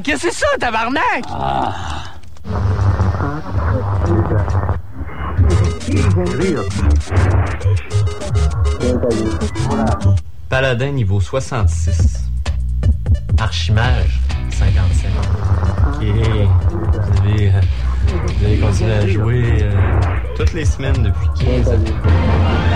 qu'est-ce que c'est ça, tabarnak? Paladin niveau 66. Archimage 55. Ok. Vous avez, euh, vous avez continué à jouer euh, toutes les semaines depuis 15 ans.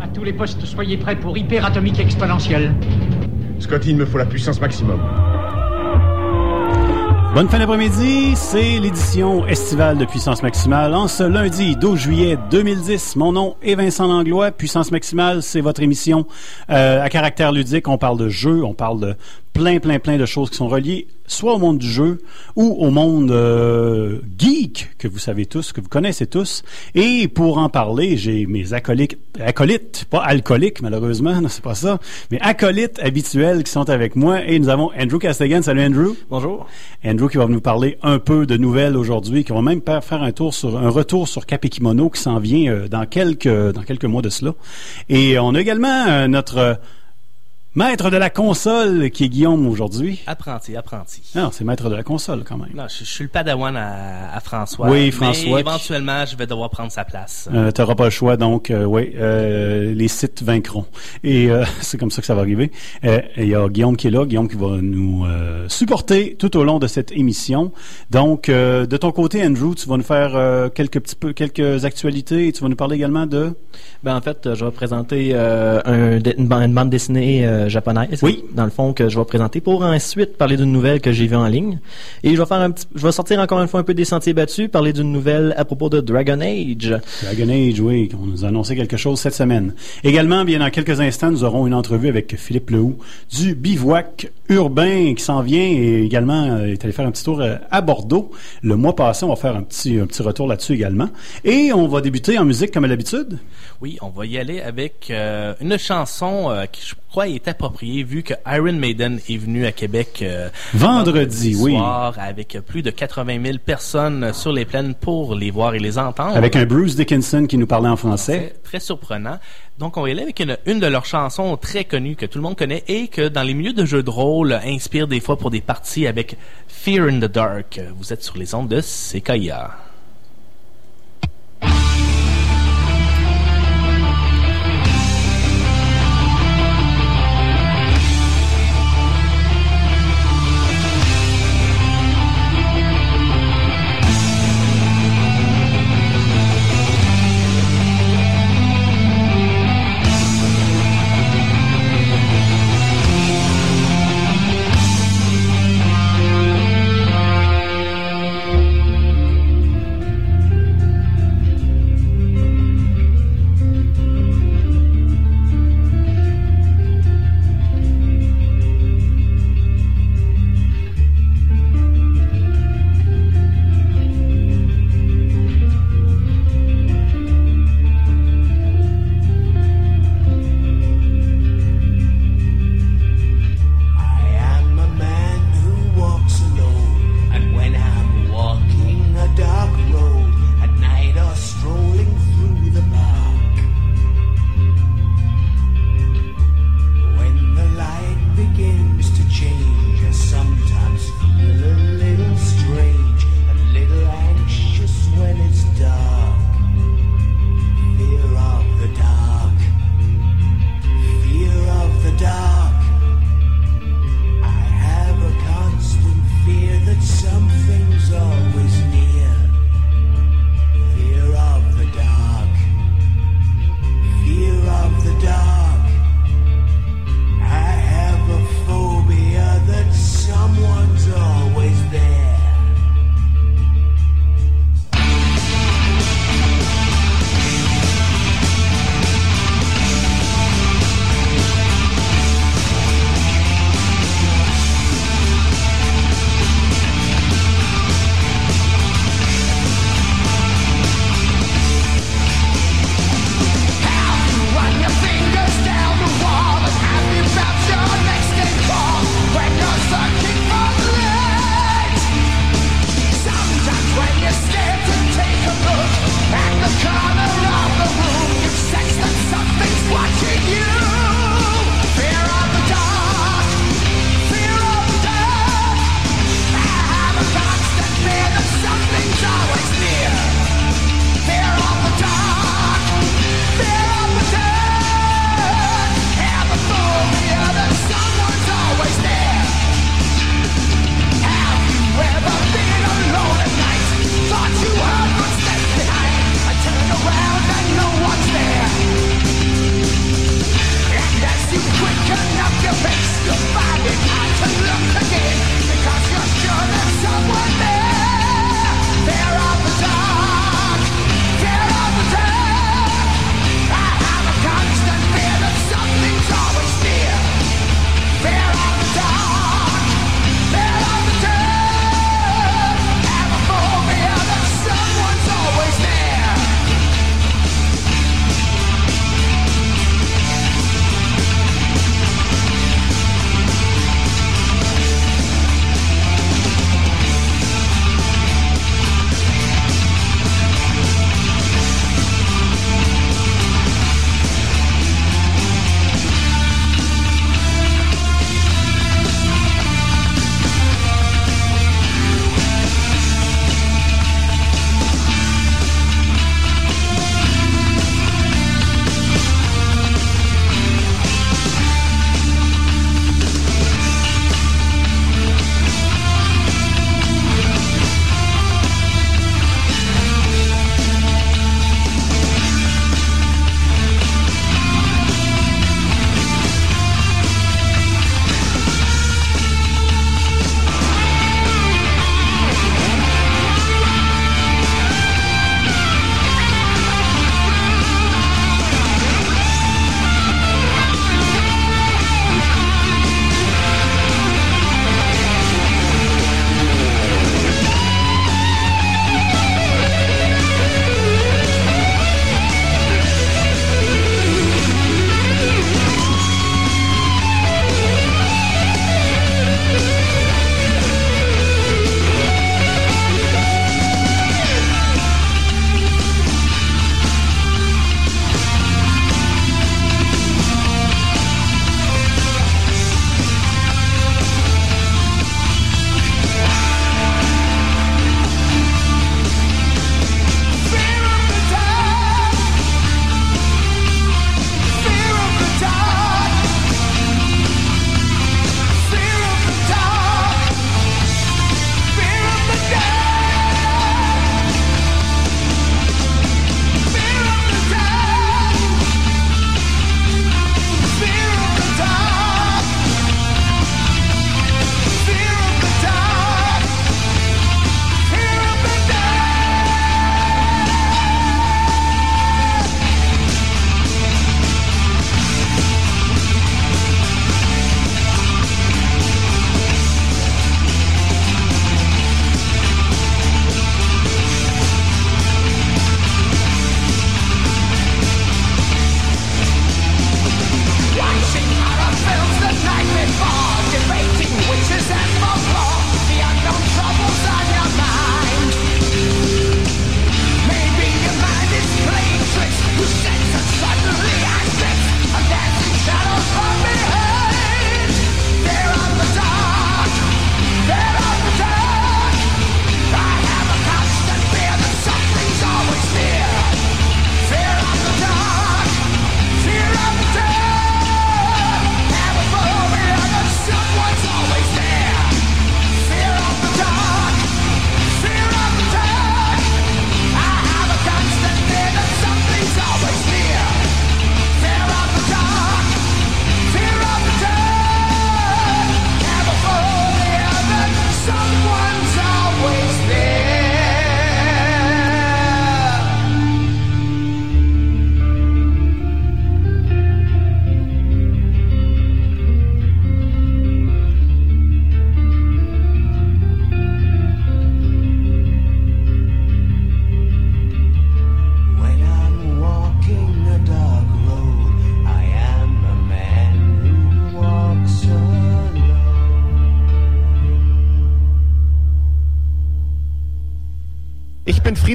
À tous les postes, soyez prêts pour hyperatomique exponentielle. Scotty, il me faut la puissance maximum. Bonne fin d'après-midi, c'est l'édition estivale de Puissance Maximale en ce lundi 12 juillet 2010. Mon nom est Vincent Langlois. Puissance Maximale, c'est votre émission euh, à caractère ludique. On parle de jeux, on parle de plein, plein, plein de choses qui sont reliées soit au monde du jeu ou au monde euh, geek que vous savez tous, que vous connaissez tous. Et pour en parler, j'ai mes acolytes, acolytes, pas alcooliques malheureusement, c'est pas ça, mais acolytes habituels qui sont avec moi. Et nous avons Andrew Castigan. Salut Andrew. Bonjour. Andrew qui va nous parler un peu de nouvelles aujourd'hui, qui va même faire un tour sur un retour sur Cap Kimono qui s'en vient euh, dans quelques dans quelques mois de cela. Et on a également euh, notre Maître de la console, qui est Guillaume aujourd'hui. Apprenti, apprenti. Non, c'est maître de la console quand même. Non, je, suis le padawan à, François. Oui, François. Mais éventuellement, je vais devoir prendre sa place. Euh, tu n'auras pas le choix, donc euh, oui, euh, les sites vaincront. Et euh, c'est comme ça que ça va arriver. Il y a Guillaume qui est là, Guillaume qui va nous supporter tout au long de cette émission. Donc, de ton côté, Andrew, tu vas nous faire quelques petits peu, quelques actualités et tu vas nous parler également de... Ben en fait, je vais présenter un, une, bande dessinée japonaise. Oui. Dans le fond, que je vais présenter pour ensuite parler d'une nouvelle que j'ai vue en ligne? Et je vais faire un petit, je vais sortir encore une fois un peu des sentiers battus, parler d'une nouvelle à propos de Dragon Age. Dragon Age, oui. On nous a annoncé quelque chose cette semaine. Également, bien dans quelques instants, nous aurons une entrevue avec Philippe Lehoux du bivouac urbain qui s'en vient et également euh, est allé faire un petit tour euh, à Bordeaux. Le mois passé, on va faire un petit, un petit retour là-dessus également. Et on va débuter en musique comme à l'habitude. Oui, on va y aller avec euh, une chanson qui je crois est vu que Iron Maiden est venu à Québec vendredi, oui. soir avec plus de 80 000 personnes sur les plaines pour les voir et les entendre. Avec un Bruce Dickinson qui nous parlait en français. Très surprenant. Donc, on y aller avec une, une, de leurs chansons très connues que tout le monde connaît et que dans les milieux de jeux de rôle inspire des fois pour des parties avec Fear in the Dark. Vous êtes sur les ondes de Sequoia.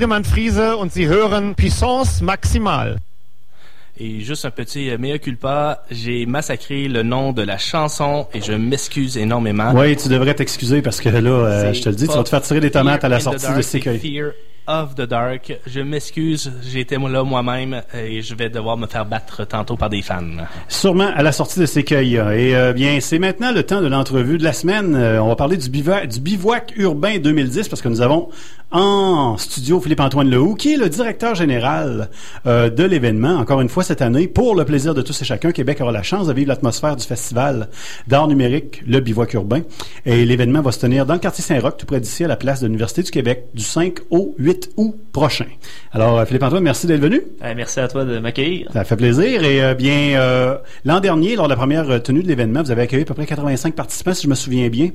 Friedemann Friese und Sie hören Puissance Maximale. Et juste un petit euh, mea culpa, j'ai massacré le nom de la chanson et je m'excuse énormément. Oui, tu devrais t'excuser parce que là, euh, je te le dis, tu vas te faire tirer des tomates à la sortie Dark, de. Fear of the Dark. Je m'excuse, j'étais là moi-même et je vais devoir me faire battre tantôt par des fans. Sûrement à la sortie de CKIA. Et euh, bien, c'est maintenant le temps de l'entrevue de la semaine. Euh, on va parler du bivouac, du bivouac urbain 2010 parce que nous avons en studio Philippe-Antoine Lehoux, qui est le directeur général euh, de l'événement, encore une fois cette année, pour le plaisir de tous et chacun. Québec aura la chance de vivre l'atmosphère du festival d'art numérique, le bivouac urbain. Et l'événement va se tenir dans le quartier Saint-Roch, tout près d'ici, à la place de l'Université du Québec, du 5 au 8 août prochain. Alors, euh, Philippe-Antoine, merci d'être venu. Eh, merci à toi de m'accueillir. Ça fait plaisir. Et euh, bien, euh, l'an dernier, lors de la première tenue de l'événement, vous avez accueilli à peu près 85 participants, si je me souviens bien,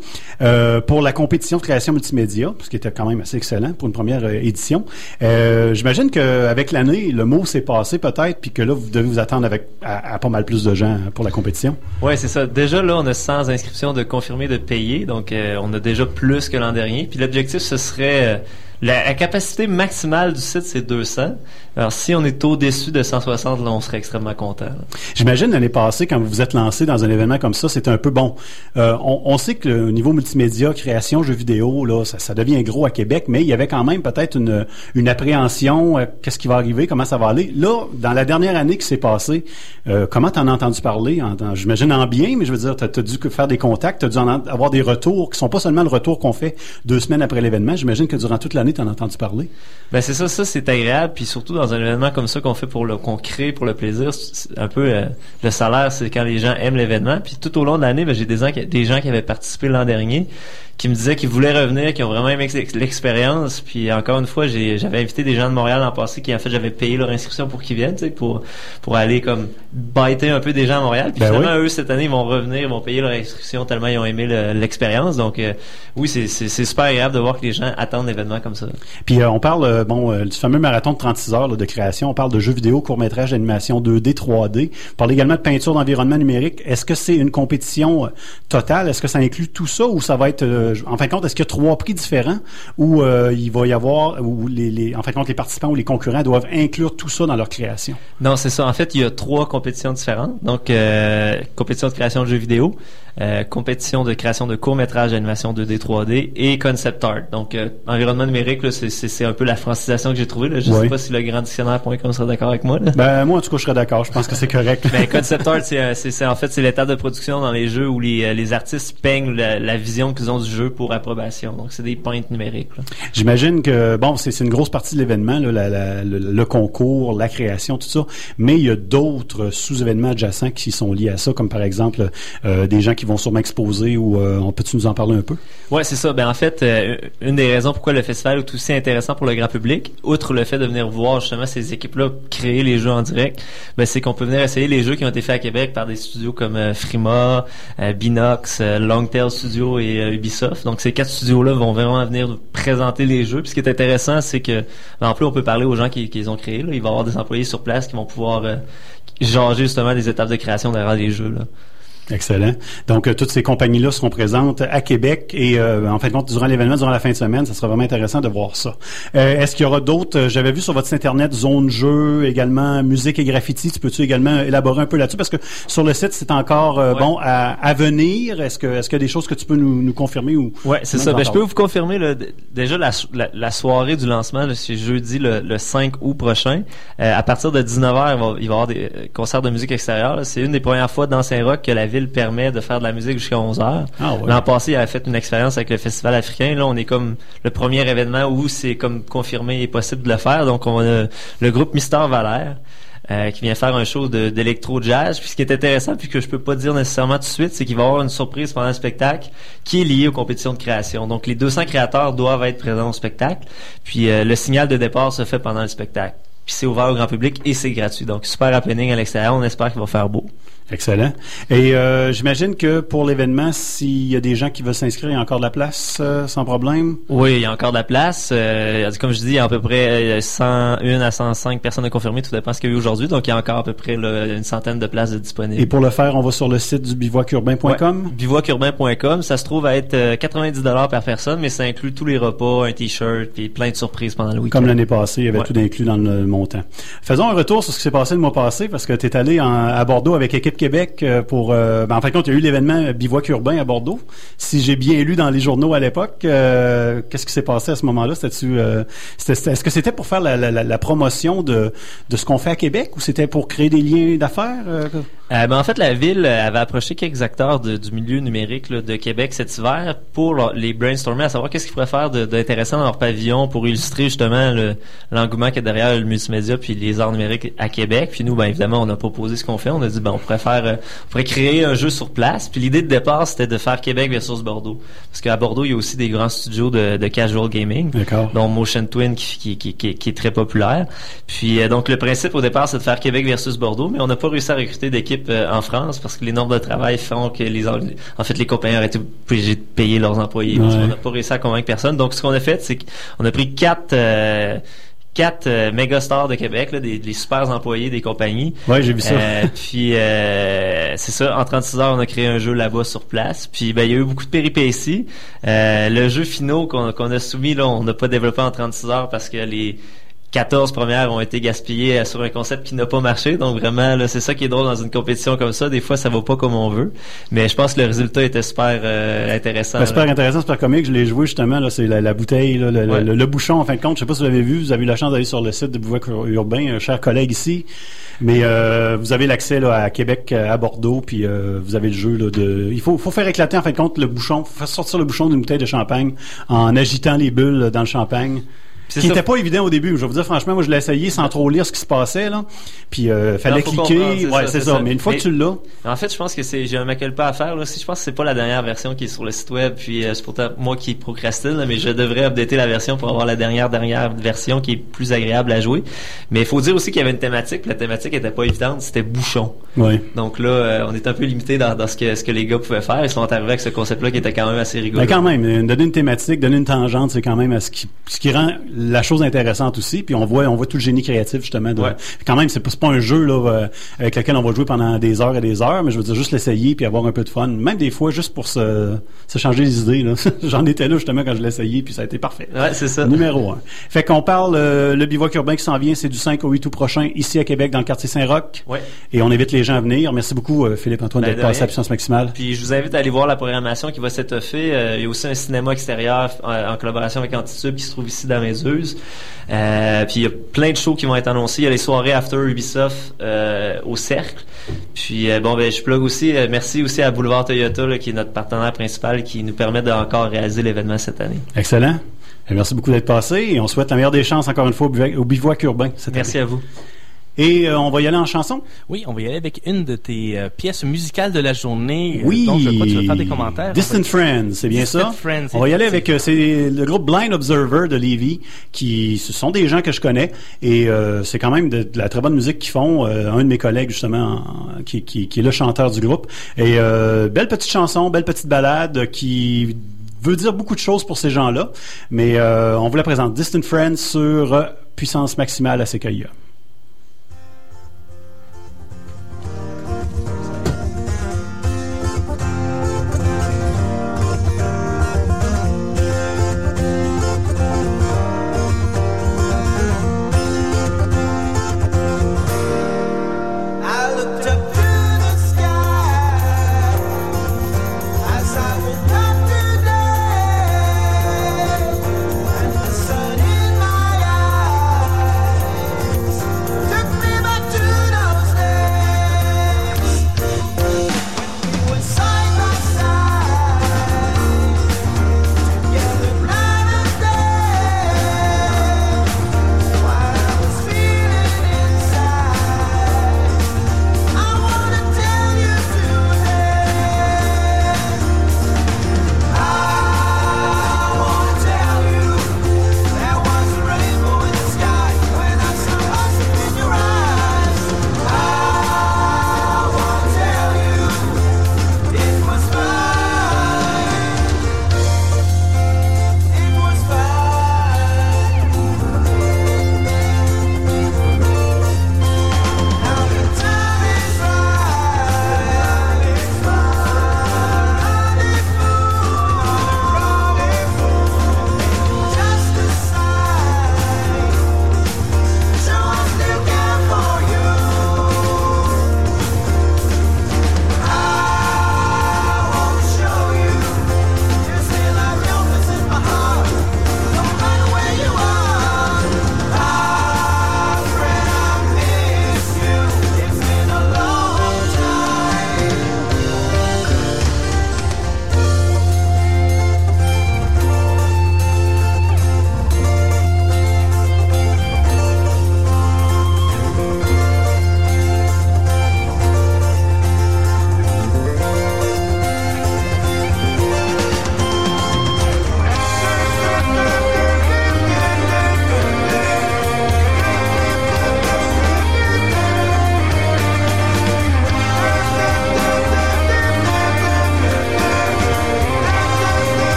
pour la compétition de création multimédia, ce qui était quand même assez excellent pour une première édition. J'imagine qu'avec l'année, le mot s'est passé peut-être, puis que là, vous devez vous attendre avec à, à pas mal plus de gens pour la compétition. Ouais, c'est ça. Déjà là, on a 100 inscriptions de confirmés de payés, donc on a déjà plus que l'an dernier. Puis l'objectif, ce serait la, capacité maximale du site, c'est 200. Alors si on est au-dessus de 160, là, on serait extrêmement content. J'imagine l'année passée, quand vous vous êtes lancé dans un événement comme ça, c'était un peu bon. Euh, on, sait que le niveau multimédia, création, jeux vidéo, là, ça, devient gros à Québec, mais il y avait quand même peut-être une, appréhension. euh, Qu'est-ce qui va arriver Comment ça va aller Là, dans la dernière année qui s'est passée, euh, comment t'en as entendu parler? En- J'imagine en bien, mais je veux dire, t'as as dû faire des contacts, t'as dû en avoir des retours qui sont pas seulement le retour qu'on fait deux semaines après l'événement. J'imagine que durant toute l'année, Ben c'est ça, ça c'est agréable, puis surtout dans un événement comme ça qu'on fait pour le, qu'on crée pour le plaisir, un peu euh, le salaire, c'est quand les gens aiment l'événement. Puis tout au long de l'année, ben, j'ai des gens qui avaient participé l'an dernier, qui me disaient qu'ils voulaient revenir, qui ont vraiment aimé ex- l'expérience. Puis encore une fois, j'ai, j'avais invité des gens de Montréal l'an passé qui en fait j'avais payé leur inscription pour qu'ils viennent, tu sais, pour pour aller comme biter un peu des gens à Montréal. Puis Ben finalement oui. eux cette année ils vont revenir, ils vont payer leur inscription tellement ils ont aimé le- l'expérience. Donc euh, oui, c'est, super agréable de voir que les gens attendent l'événement comme ça. Puis euh, on parle euh, bon euh, du fameux marathon de 36 heures là, de création. On parle de jeux vidéo, court-métrage, d'animation 2D, 3D. On parle également de peinture d'environnement numérique. Est-ce que c'est une compétition totale? Est-ce que ça inclut tout ça ou ça va être en fin de compte est-ce qu'il y a trois prix différents ou euh, il va y avoir ou les, les en fin de compte les participants ou les concurrents doivent inclure tout ça dans leur création? Non, c'est ça. En fait, il y a trois compétitions différentes. Donc, euh, compétition de création de jeux vidéo, euh, compétition de création de courts-métrages d'animation 2D, 3D et concept art. Donc, euh, environnement numérique, c'est, un peu la francisation que j'ai trouvée. Là. Je Oui. sais pas si le grand dictionnaire.com sera d'accord avec moi. Là. Ben moi en tout cas je serais d'accord. Je pense que c'est correct. Ben, concept art, c'est, euh, c'est, en fait c'est l'étape de production dans les jeux où les, euh, les artistes peignent la, la vision qu'ils ont du jeu pour approbation. Donc, c'est des peintes numériques. J'imagine que bon, c'est une grosse partie de l'événement, le, le concours, la création, tout ça. Mais il y a d'autres sous-événements adjacents qui sont liés à ça, comme par exemple euh, des gens qui vont sûrement exposer ou euh, on peut-tu nous en parler un peu? Ouais, c'est ça. Ben en fait, euh, une des raisons pourquoi le festival est aussi intéressant pour le grand public, outre le fait de venir voir justement ces équipes-là créer les jeux en direct, ben c'est qu'on peut venir essayer les jeux qui ont été faits à Québec par des studios comme euh, Frima, Binox, Longtail Studio et Ubisoft. Donc ces quatre studios-là vont vraiment venir présenter les jeux. Puis ce qui est intéressant, c'est que ben, en plus on peut parler aux gens qui, les ont créés. Il va y avoir des employés sur place qui vont pouvoir jager justement des étapes de création derrière les jeux. Excellent. Donc, euh, toutes ces compagnies-là seront présentes à Québec et, euh, en fin de compte, durant l'événement, durant la fin de semaine, ça sera vraiment intéressant de voir ça. Euh, Est-ce qu'il y aura d'autres? euh, J'avais vu sur votre site Internet, zone jeu, également musique et graffiti. Tu peux-tu également élaborer un peu là-dessus? Parce que sur le site, c'est encore, euh, Ouais. bon, à, à venir. Est-ce que, est-ce qu'il y a des choses que tu peux nous, nous confirmer ou? Ouais, c'est ça. Ben, je peux vous confirmer là, déjà la, la, la soirée du lancement, c'est jeudi le, le 5 août prochain. Euh, à partir de 19h, il va, il va y avoir des concerts de musique extérieure. C'est une des premières fois dans Saint-Roch que la ville permet de faire de la musique jusqu'à 11h. Ah ouais. L'an passé, il avait fait une expérience avec le Festival africain. Là, on est comme le premier événement où c'est comme confirmé et possible de le faire. Donc, on a le groupe Mister Valère. euh, qui vient faire un show de- d'électro-jazz. Puis ce qui est intéressant, puis que je peux pas dire nécessairement tout de suite, c'est qu'il va y avoir une surprise pendant le spectacle qui est liée aux compétitions de création. Donc les 200 créateurs doivent être présents au spectacle. Puis euh, le signal de départ se fait pendant le spectacle. Puis c'est ouvert au grand public et c'est gratuit. Donc super happening à l'extérieur. On espère qu'il va faire beau. Excellent. Et euh, j'imagine que pour l'événement, s'il y a des gens qui veulent s'inscrire, il y a encore de la place euh, sans problème? Oui, il y a encore de la place. Euh, comme je dis, il y a à peu près 101 à 105 personnes à confirmer, tout dépend de ce qu'il y a eu aujourd'hui. Donc, il y a encore à peu près là, une centaine de places disponibles. Et pour le faire, on va sur le site du bivouacurbain.com. Ouais, bivouacurbain.com. Ça se trouve à être euh, 90 dollars par personne, mais ça inclut tous les repas, un t-shirt et plein de surprises pendant le week-end. Comme l'année passée, il y avait Ouais. tout inclus dans le Faisons un retour sur ce qui s'est passé le mois passé, parce que tu es allé à Bordeaux avec Équipe Québec euh, pour... euh, ben, en fin de compte, il y a eu l'événement Bivouac urbain à Bordeaux. Si j'ai bien lu dans les journaux à l'époque, euh, qu'est-ce qui s'est passé à ce moment-là? Euh, Est-ce que c'était pour faire la, promotion de, de ce qu'on fait à Québec ou c'était pour créer des liens d'affaires? Euh, ben, en fait, la ville euh, avait approché quelques acteurs de- du milieu numérique là, de Québec cet hiver pour leur- les brainstormer, à savoir qu'est-ce qu'ils pourraient faire d'intéressant dans leur pavillon pour illustrer justement le- l'engouement qu'il y a derrière le multimédia puis les arts numériques à Québec. Puis nous, ben évidemment, on a proposé ce qu'on fait. On a dit, ben on pourrait faire, euh, on pourrait créer un jeu sur place. Puis l'idée de départ, c'était de faire Québec versus Bordeaux, parce qu'à Bordeaux, il y a aussi des grands studios de, de casual gaming dont Motion Twin qui, qui, qui, qui- qui est très populaire. Puis euh, donc le principe au départ c'est de faire Québec versus Bordeaux, mais on n'a pas réussi à recruter d'équipe euh, en France parce que les normes de travail font que les en fait les compagnies auraient été obligées de payer leurs employés. Ouais. qu'on n'a pas réussi à convaincre personne. Donc ce qu'on a fait c'est qu'on a pris quatre euh, quatre euh, méga stars de Québec, là, des, des super employés des compagnies. Ouais, j'ai vu ça. Euh, puis euh, c'est ça, en 36 heures, on a créé un jeu là-bas sur place. Puis ben il y a eu beaucoup de péripéties. Le jeu finaux qu'on qu'on a soumis là, on n'a pas développé en 36 heures parce que les 14 premières ont été gaspillées euh, sur un concept qui n'a pas marché. Donc vraiment, là, c'est ça qui est drôle dans une compétition comme ça. Des fois, ça va pas comme on veut. Mais je pense que le résultat était super euh, intéressant. Ben, là. super intéressant, super comique. Je l'ai joué justement. Là, c'est la, la bouteille, là, le, Ouais. le- le bouchon. En fin de compte, je sais pas si vous l'avez vu. Vous avez eu la chance d'aller sur le site de Bouvac Urbain, un cher collègue ici. Mais euh, vous avez l'accès là, à Québec, euh, à Bordeaux, puis euh, vous avez le jeu là, de. Il faut, faut faire éclater en fin de compte le bouchon, faut faire sortir le bouchon d'une bouteille de champagne en agitant les bulles là, dans le champagne. Qui n'était pas évident au début. Je vais vous dire franchement, moi je l'ai essayé sans trop lire ce qui se passait là. Puis euh, fallait Non, cliquer. Ouais, ça, c'est ça. ça. Mais une fois Mais- que tu l'as, En fait, je pense que c'est j'ai un maquille pas à faire là. Si je pense que c'est pas la dernière version qui est sur le site web, puis euh, c'est pourtant moi qui procrastine, là, mais je devrais updater la version pour avoir la dernière dernière version qui est plus agréable à jouer. Mais il faut dire aussi qu'il y avait une thématique, puis la thématique était pas évidente, c'était bouchon. ouais. Donc là, euh, on est un peu limité dans, dans ce que ce que les gars pouvaient faire. Ils sont arrivés avec ce concept-là qui était quand même assez rigolo. Mais quand même, euh, donner une thématique, donner une tangente, c'est quand même à ce qui, ce qui rend la chose intéressante aussi. Puis on voit, on voit tout le génie créatif justement. De, Ouais. Quand même, c'est pas, pas un jeu là euh, avec lequel on va jouer pendant des heures et des heures, mais je veux dire juste l'essayer puis avoir un peu de fun. Même des fois juste pour se, se changer les idées. là. J'en étais là justement quand je l'ai essayé puis ça a été parfait. Ouais, c'est ça. Numéro un. Fait qu'on parle euh, le bivouac urbain qui s'en vient, c'est du 5 au 8 août prochain ici à Québec dans le quartier Saint-Roch. Ouais. Et on invite les gens à venir. Merci beaucoup euh, Philippe Antoine Ben, d'être de passé à puissance maximale. Puis je vous invite à aller voir la programmation qui va s'étoffer. Euh, il y a aussi un cinéma extérieur euh, en collaboration avec Antitube qui se trouve ici dans Euh, puis il y a plein de shows qui vont être annoncés. Il y a les soirées After Ubisoft euh, au Cercle. Puis euh, bon ben je plug aussi. merci aussi à Boulevard Toyota là, qui est notre partenaire principal qui nous permet de encore réaliser l'événement cette année. Excellent. Et merci beaucoup d'être passé et on souhaite la meilleure des chances encore une fois au bivouac, au bivouac urbain. cette Merci année. à vous. Et euh, on va y aller en chanson? Oui, on va y aller avec une de tes euh, pièces musicales de la journée. euh, Oui. donc, je crois que tu veux faire des commentaires. Distant Friends, c'est bien Distant ça? Friends, on va y aller avec c'est le groupe Blind Observer de Levy, qui ce sont des gens que je connais et c'est quand même de, de la très bonne musique qu'ils font. Un de mes collègues justement, en- qui, qui, qui est le chanteur du groupe. Et belle petite chanson, belle petite balade qui veut dire beaucoup de choses pour ces gens-là. Mais euh, on vous la présente. Distant Friends sur puissance maximale à Sequoia.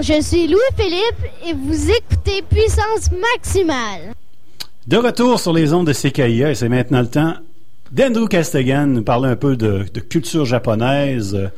Bonjour, je suis Louis-Philippe et vous écoutez Puissance Maximale. De retour sur les ondes de CKIA, et c'est maintenant le temps d'Andrew Castegan nous parler un peu de, de culture japonaise.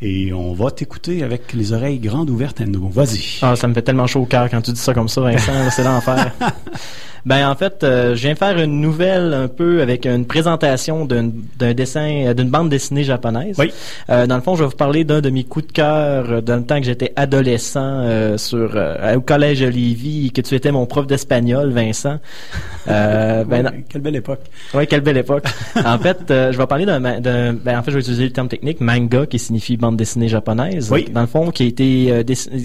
Et on va t'écouter avec les oreilles grandes ouvertes, Andrew. Vas-y. Ah, ça me fait tellement chaud au cœur quand tu dis ça comme ça, Vincent. c'est l'enfer. Ben en fait, euh, je viens faire une nouvelle un peu avec une présentation d'un dessin, euh, d'une bande dessinée japonaise. Oui. Euh, dans le fond, je vais vous parler d'un de mes coups de cœur euh, dans le temps que j'étais adolescent euh, sur euh, au collège Lévis et que tu étais mon prof d'espagnol, Vincent. Euh, ben, Ouais, quelle belle époque. oui, quelle belle époque. en fait, euh, je vais parler d'un, ben, en fait, je vais utiliser le terme technique manga qui signifie bande dessinée japonaise. Oui. Dans le fond, qui a été euh,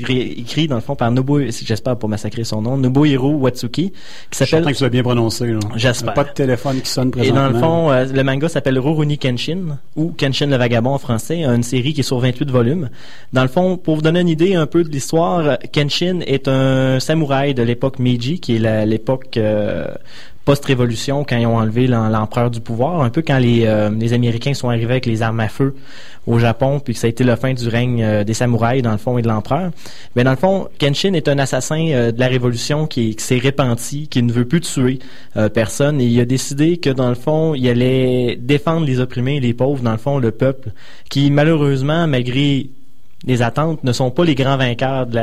écrit dans le fond par Nobuo, j'espère pas massacrer son nom, Nobuhiro Watsuki, qui Je s'appelle que tu l'as bien prononcé. J'espère. Pas de téléphone qui sonne et présentement. dans le fond, euh, le manga s'appelle Rurouni Kenshin, ou Kenshin le Vagabond en français, une série qui est sur 28 volumes. Dans le fond, pour vous donner une idée un peu de l'histoire, Kenshin est un samouraï de l'époque Meiji, qui est l'époque euh, post-révolution, quand ils ont enlevé l'em- l'empereur du pouvoir, un peu quand les, euh, les Américains sont arrivés avec les armes à feu au Japon, puis que ça a été la fin du règne euh, des samouraïs, dans le fond, et de l'empereur. Mais dans le fond, Kenshin est un assassin euh, de la révolution qui, s'est repenti, qui ne veut plus tuer euh, personne, et il a décidé que, dans le fond, il allait défendre les opprimés, les pauvres, dans le fond, le peuple, qui, malheureusement, malgré les attentes, ne sont pas les grands vainqueurs de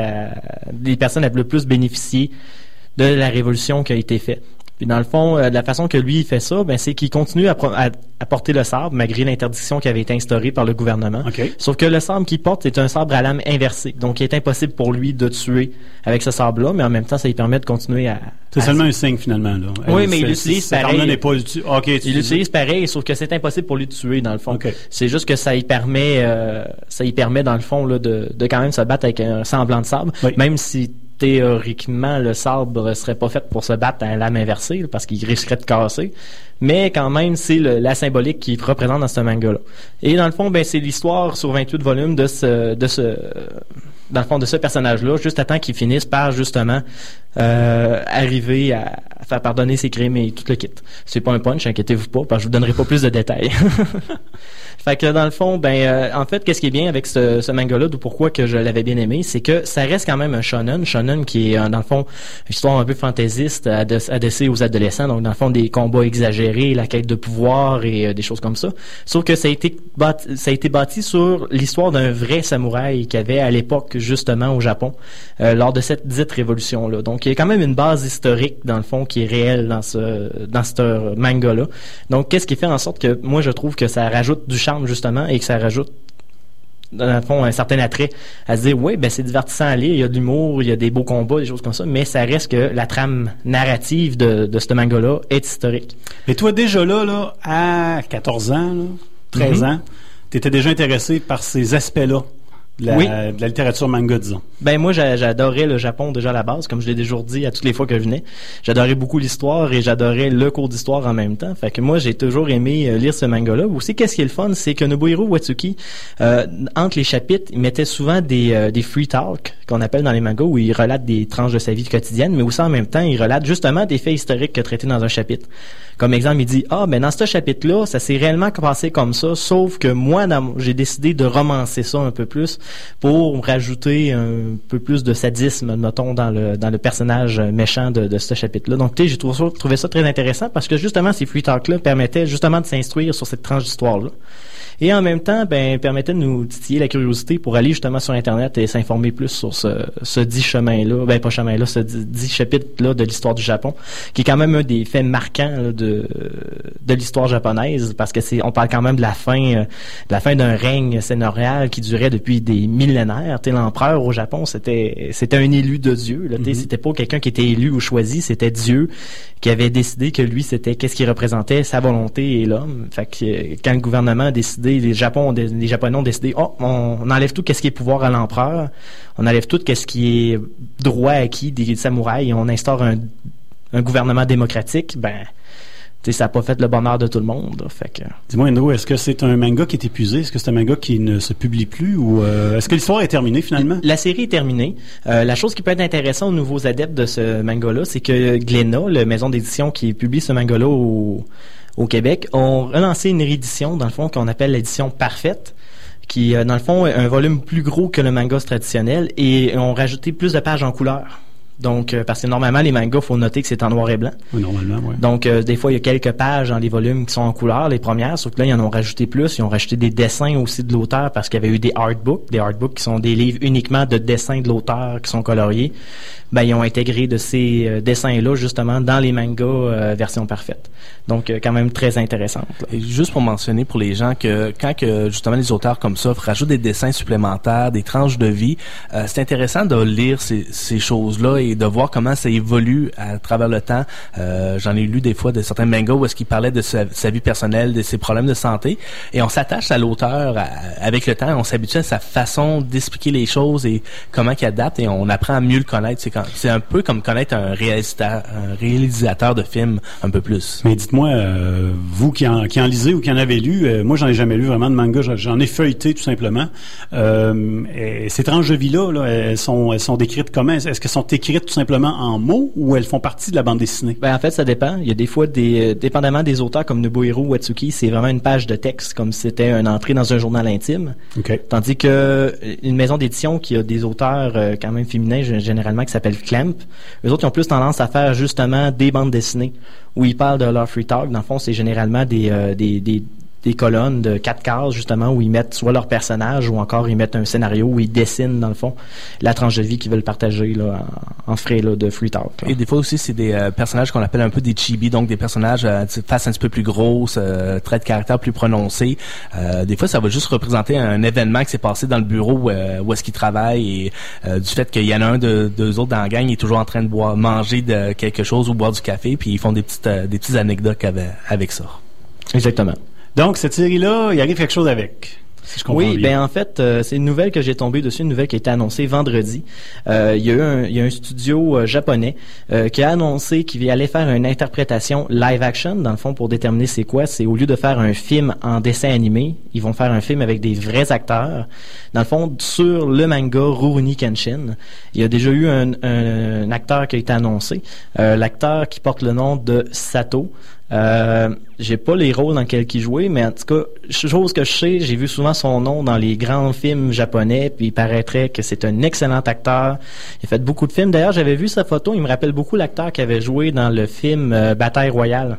des personnes le plus bénéficiées de la révolution qui a été faite. Puis dans le fond, euh, la façon que lui il fait ça, ben, c'est qu'il continue à, pro- à- à porter le sabre malgré l'interdiction qui avait été instaurée par le gouvernement. Sauf que le sabre qu'il porte est un sabre à lame inversée. Donc il est impossible pour lui de tuer avec ce sabre-là, mais en même temps, ça lui permet de continuer à... C'est seulement un signe, finalement. Là. Oui, mais il l'utilise pareil. n'est pas Il l'utilise pareil, sauf que c'est impossible pour lui de tuer, dans le fond. C'est juste que ça y permet, euh, ça y permet, dans le fond, là, de, de quand même se battre avec un semblant de sabre, Oui. même si théoriquement le sabre serait pas fait pour se battre à lame inversée, parce qu'il risquerait de casser. Mais quand même, c'est la symbolique qui représente dans ce manga-là. Et dans le fond, ben, c'est l'histoire sur 28 volumes de ce, de ce, dans le fond, de ce personnage-là, juste à temps qu'il finisse par, justement, euh, arriver à faire pardonner ses crimes et tout le kit. C'est pas un punch, inquiétez-vous pas, parce que je vous donnerai pas plus de détails. fait dans le fond, ben, euh, en fait, qu'est-ce qui est bien avec ce, ce manga-là, d'où pourquoi que je l'avais bien aimé, c'est que ça reste quand même un shonen, shonen qui est, euh, dans le fond, une histoire un peu fantaisiste, adressée aux adolescents, donc dans le fond, des combats exagérés, la quête de pouvoir et euh, des choses comme ça. Sauf que ça a été bâti, ça a été bâti sur l'histoire d'un vrai samouraï qu'il y avait à l'époque, justement, au Japon, euh, lors de cette dite révolution-là. Donc, il y a quand même une base historique, dans le fond, qui est réelle dans ce, dans ce manga-là. Donc, qu'est-ce qui fait en sorte que, moi, je trouve que ça rajoute du charme, justement, et que ça rajoute dans le fond, un certain attrait à se dire, oui, ben, c'est divertissant à lire, il y a de l'humour, il y a des beaux combats, des choses comme ça, mais ça reste que la trame narrative de, de ce manga-là est historique. Et toi, déjà là, là à 14 ans, là, 13 Mhm. ans, tu étais déjà intéressé par ces aspects-là? De la, Oui. de la littérature manga, disons. Ben moi j'a- j'adorais le Japon déjà à la base, comme je l'ai déjà dit à toutes les fois que je venais. J'adorais beaucoup l'histoire et j'adorais le cours d'histoire en même temps. Fait que moi j'ai toujours aimé euh, lire ce manga-là. Aussi qu'est-ce qui est le fun, c'est que Nobuhiro Watsuki, euh, entre les chapitres, il mettait souvent des, euh, des free talk qu'on appelle dans les mangas où il relate des tranches de sa vie quotidienne, mais aussi en même temps il relate justement des faits historiques que traités dans un chapitre. Comme exemple, il dit ah ben dans ce chapitre-là, ça s'est réellement passé comme ça, sauf que moi j'ai décidé de romancer ça un peu plus pour rajouter un peu plus de sadisme, mettons, dans le dans le personnage méchant de, ce chapitre-là. Donc, tu sais, j'ai trouvé ça, très intéressant parce que justement, ces free talk-là permettaient justement de s'instruire sur cette tranche d'histoire-là. Et en même temps, ben, permettait de nous titiller la curiosité pour aller justement sur Internet et s'informer plus sur ce, ce dit chemin-là, ben pas chemin-là, ce dit, dit chapitre-là de l'histoire du Japon, qui est quand même un des faits marquants de, de l'histoire japonaise, parce que c'est, on parle quand même de la fin, euh, la fin d'un règne sénorial qui durait depuis des millénaires. L'empereur au Japon, c'était, c'était un élu de Dieu. Là, sais, C'était pas quelqu'un qui était élu ou choisi, c'était Dieu qui avait décidé que lui, c'était qu'est-ce qui représentait sa volonté et l'homme. Fait que euh, quand le gouvernement a décidé, les Japon, les Japonais ont décidé, oh, on, on enlève tout qu'est-ce qui est pouvoir à l'empereur, on enlève tout qu'est-ce qui est droit acquis des samouraïs et on instaure un, un gouvernement démocratique. Ben, ça n'a pas fait le bonheur de tout le monde. Fait que Dis-moi, Andrew, est-ce que c'est un manga qui est épuisé? Est-ce que c'est un manga qui ne se publie plus? Ou euh, est-ce que l'histoire est terminée finalement? La série est terminée. Euh, la chose qui peut être intéressante aux nouveaux adeptes de ce manga-là, c'est que Glénat, la maison d'édition qui publie ce manga-là au, au Québec, ont relancé une réédition, dans le fond, qu'on appelle l'édition parfaite qui, euh, dans le fond, est un volume plus gros que le manga traditionnel et ont rajouté plus de pages en couleur. Donc, euh, parce que normalement, les mangas, faut noter que c'est en noir et blanc. Oui, normalement, oui. Donc, euh, des fois, il y a quelques pages dans les volumes qui sont en couleur, les premières, sauf que là, ils en ont rajouté plus. Ils ont rajouté des dessins aussi de l'auteur parce qu'il y avait eu des artbooks, des artbooks qui sont des livres uniquement de dessins de l'auteur qui sont coloriés. Ben, ils ont intégré de ces euh, dessins-là, justement, dans les mangas euh, version parfaite. Donc, euh, quand même très intéressante. là. Et juste pour mentionner pour les gens que quand que justement les auteurs comme ça rajoutent des dessins supplémentaires, des tranches de vie, euh, c'est intéressant de lire ces, ces choses-là et de voir comment ça évolue à travers le temps. Euh, J'en ai lu des fois de certains mangas où est-ce qu'il parlait de sa, vie personnelle, de ses problèmes de santé, et on s'attache à l'auteur avec le temps, on s'habitue à sa façon d'expliquer les choses et comment il adapte et on apprend à mieux le connaître. C'est un peu comme connaître un réalisateur, réalisateur de films un peu plus. Mais dites-moi, euh, vous qui en, qui en lisez ou qui en avez lu, euh, moi j'en ai jamais lu vraiment de manga, j'en- ai feuilleté tout simplement. Euh, ces tranches de vie-là, là, elles, sont, elles sont décrites comment? Est-ce qu'elles sont écrites tout simplement en mots ou elles font partie de la bande dessinée? Ben, en fait, ça dépend. Il y a des fois, des, euh, dépendamment des auteurs comme Nobuhiro Watsuki, c'est vraiment une page de texte, comme si c'était une entrée dans un journal intime. Tandis que euh, une maison d'édition qui a des auteurs euh, quand même féminins, généralement, qui s'appelle Clamp, eux autres, ils ont plus tendance à faire justement des bandes dessinées où ils parlent de leur free talk. Dans le fond, c'est généralement des, euh, des, des, des colonnes de quatre cases, justement, où ils mettent soit leur personnage ou encore ils mettent un scénario où ils dessinent, dans le fond, la tranche de vie qu'ils veulent partager là, en, en frais là, de free talk. là. Et des fois aussi, c'est des euh, personnages qu'on appelle un peu des chibi, donc des personnages euh, tu sais, face un petit peu plus grosses, euh, traits de caractère plus prononcés. Euh, des fois, ça va juste représenter un événement qui s'est passé dans le bureau où, euh, où est-ce qu'ils travaillent et euh, du fait qu'il y en a un de deux autres dans la gang, il est toujours en train de boire, manger de quelque chose ou boire du café, puis ils font des petites euh, des petites anecdotes avec, avec ça. Exactement. Donc cette série-là, il arrive quelque chose avec. Si je Oui, bien. ben en fait, euh, c'est une nouvelle que j'ai tombée dessus, une nouvelle qui a été annoncée vendredi. Euh, il y a eu un, il y a un studio euh, japonais euh, qui a annoncé qu'il allait faire une interprétation live action. Dans le fond, pour déterminer c'est quoi, c'est au lieu de faire un film en dessin animé, ils vont faire un film avec des vrais acteurs. Dans le fond, sur le manga Rurouni Kenshin, il y a déjà eu un, un acteur qui a été annoncé. Euh, L'acteur qui porte le nom de Sato. Euh, j'ai pas les rôles dans lesquels il jouait, mais en tout cas, chose que je sais, j'ai vu souvent son nom dans les grands films japonais, puis il paraîtrait que c'est un excellent acteur. Il fait beaucoup de films. D'ailleurs, j'avais vu sa photo, il me rappelle beaucoup l'acteur qui avait joué dans le film euh, Bataille royale.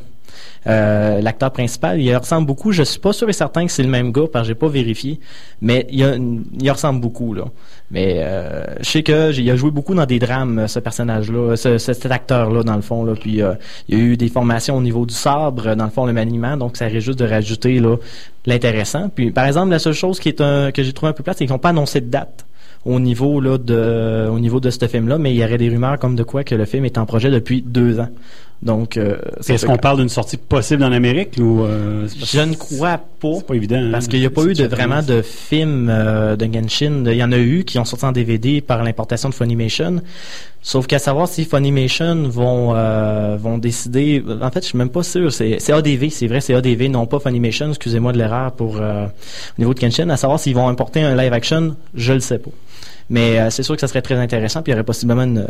Euh, l'acteur principal, il ressemble beaucoup. Je suis pas sûr et certain que c'est le même gars, parce que j'ai pas vérifié, mais il, ressemble beaucoup là. Mais euh, je sais que il a joué beaucoup dans des drames, ce personnage-là, ce, ce- cet acteur-là dans le fond là. Puis euh, il y a eu des formations au niveau du sabre, dans le fond le maniement, donc ça risque juste de rajouter là l'intéressant. Puis par exemple, la seule chose qui est que j'ai trouvé un peu plate, c'est qu'ils n'ont pas annoncé de date au niveau là de au niveau de ce film-là, mais il y aurait des rumeurs comme de quoi que le film est en projet depuis deux ans. Donc, euh, Est-ce qu'on parle d'une sortie possible en Amérique ou euh, Je ne crois pas. C'est pas évident. hein, Parce qu'il n'y a pas eu de, vraiment de films euh, de Genshin. Il y en a eu qui ont sorti en DVD par l'importation de Funimation. Sauf qu'à savoir si Funimation vont euh, vont décider. En fait, je suis même pas sûr. C'est c'est ADV, c'est vrai, c'est ADV, non pas Funimation. Excusez-moi de l'erreur pour euh, au niveau de Genshin. À savoir s'ils vont importer un live action, je le sais pas. Mais euh, c'est sûr que ça serait très intéressant. Puis il y aurait possiblement euh,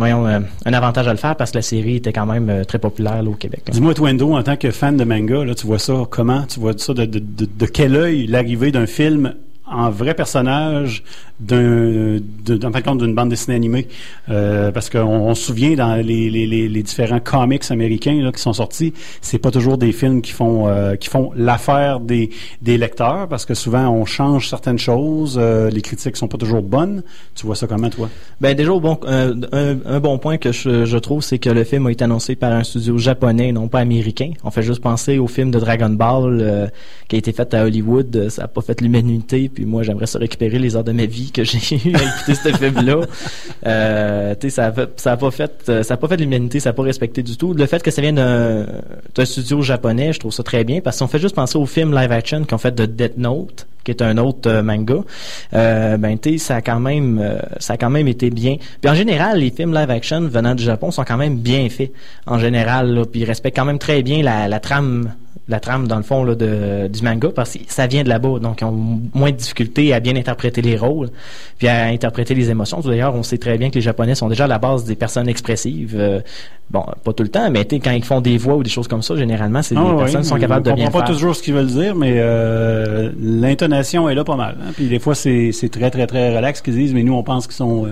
euh, un avantage à le faire parce que la série était quand même très populaire là, au Québec. Dis-moi, Twendo, en tant que fan de manga, là, tu vois ça comment? Tu vois ça de, de quel œil l'arrivée d'un film en vrai personnage d'un, d'une bande dessinée animée? Euh, parce qu'on on se souvient dans les, les, les, différents comics américains qui sont sortis, c'est pas toujours des films qui font euh, qui font l'affaire des, des lecteurs parce que souvent on change certaines choses, euh, les critiques sont pas toujours bonnes. Tu vois ça comment, toi? Ben déjà bon, un, bon point que je, trouve, c'est que le film a été annoncé par un studio japonais, non pas américain. On fait juste penser au film de Dragon Ball qui a été fait à Hollywood. Ça a pas fait l'humanité. Puis moi, j'aimerais ça récupérer les heures de ma vie que j'ai eu à écouter ce film-là. Euh, tu sais, ça ça a pas fait, euh, ça a pas fait l'humanité, ça a pas respecté du tout. Le fait que ça vienne d'un studio japonais, je trouve ça très bien parce qu'on fait juste penser au film live action qu'on fait de Death Note qui est un autre euh, manga, euh, ben tu ça a quand même, euh, ça a quand même été bien. Puis en général, les films live action venant du Japon sont quand même bien faits en général, là, puis ils respectent quand même très bien la trame, la trame dans le fond là, de, du manga parce que ça vient de là-bas, donc ils ont moins de difficultés à bien interpréter les rôles, puis à interpréter les émotions. D'ailleurs, on sait très bien que les Japonais sont déjà à la base des personnes expressives. Euh, Bon, pas tout le temps, mais quand ils font des voix ou des choses comme ça, généralement, c'est Ah, des ouais, personnes qui sont on capables de bien comprend pas faire. toujours ce qu'ils veulent dire, mais euh, l'intonation est là pas mal. hein. Puis des fois, c'est très, très, très relax ce qu'ils disent, mais nous, on pense qu'ils sont euh,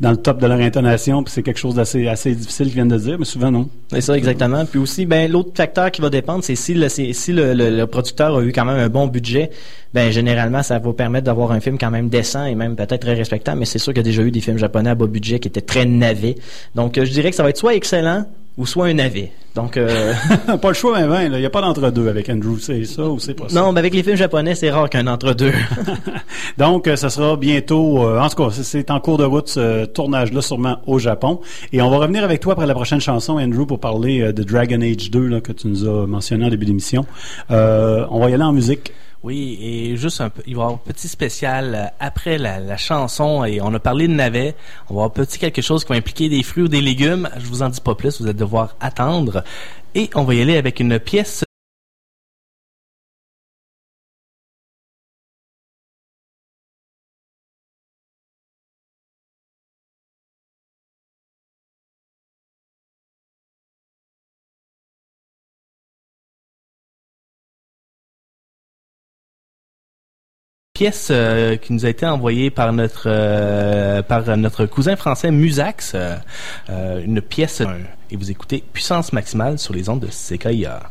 dans le top de leur intonation, puis c'est quelque chose d'assez assez difficile qu'ils viennent de dire, mais souvent, non. C'est ça, exactement. Puis aussi, ben, l'autre facteur qui va dépendre, c'est si, le, si le, le- le producteur a eu quand même un bon budget, ben, généralement, ça va permettre d'avoir un film quand même décent et même peut-être très respectable, mais c'est sûr qu'il y a déjà eu des films japonais à bas budget qui étaient très navets. Donc, euh, je dirais que ça va être soit excellent ou soit un navet. Donc, euh, pas le choix, mais il n'y a pas d'entre-deux avec Andrew, c'est ça ou c'est pas ça? non, mais avec les films japonais, c'est rare qu'un entre-deux. Donc, euh, ça sera bientôt, euh, en tout cas, c'est- en cours de route ce tournage-là, sûrement au Japon. Et on va revenir avec toi après la prochaine chanson, Andrew, pour parler euh, de Dragon Age 2 là, que tu nous as mentionné en début d'émission. Euh, on va y aller en musique. Oui, et juste un il va y avoir un petit spécial euh, après la, chanson et on a parlé de navet. On va avoir petit quelque chose qui va impliquer des fruits ou des légumes. Je vous en dis pas plus, vous allez devoir attendre. Et on va y aller avec une pièce pièce euh, qui nous a été envoyée par notre euh, par notre cousin français Musax, euh, euh, une pièce et vous écoutez Puissance maximale sur les ondes de CKIA.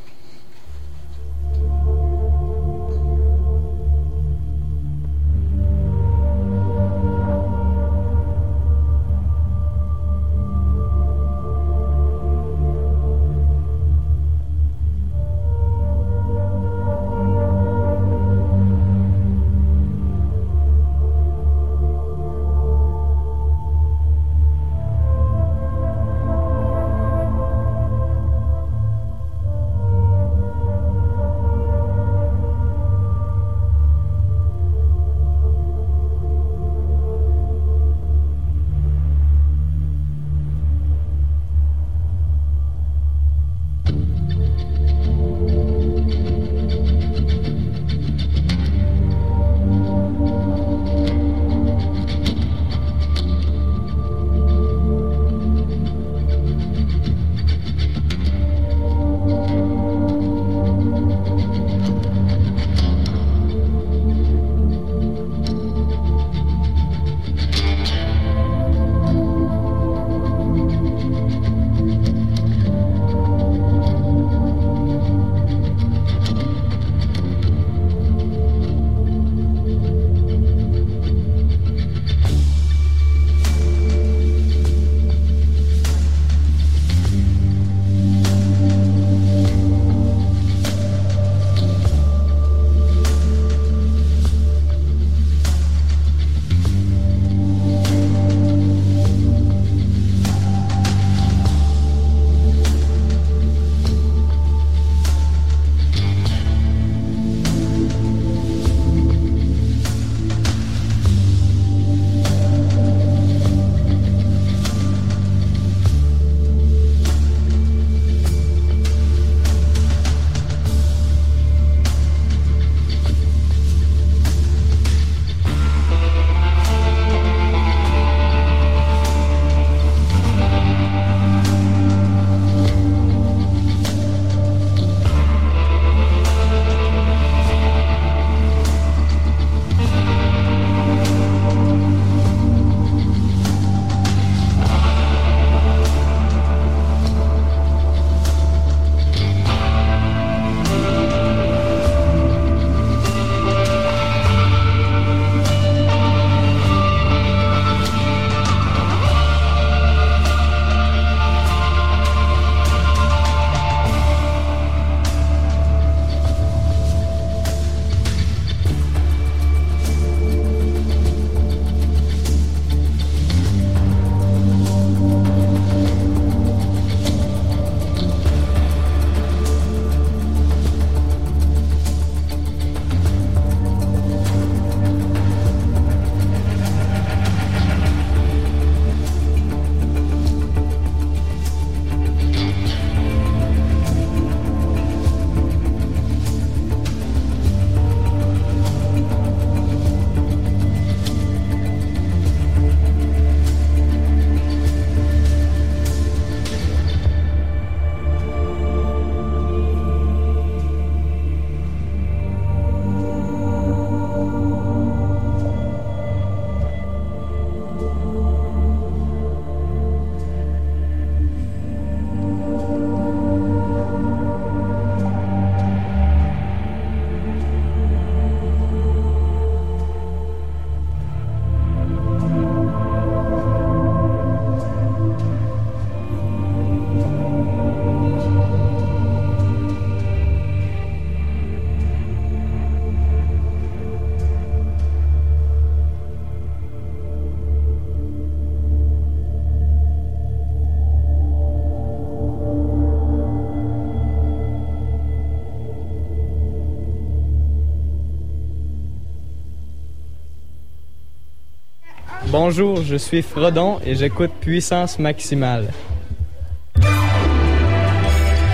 Bonjour, je suis Frodon et j'écoute Puissance Maximale.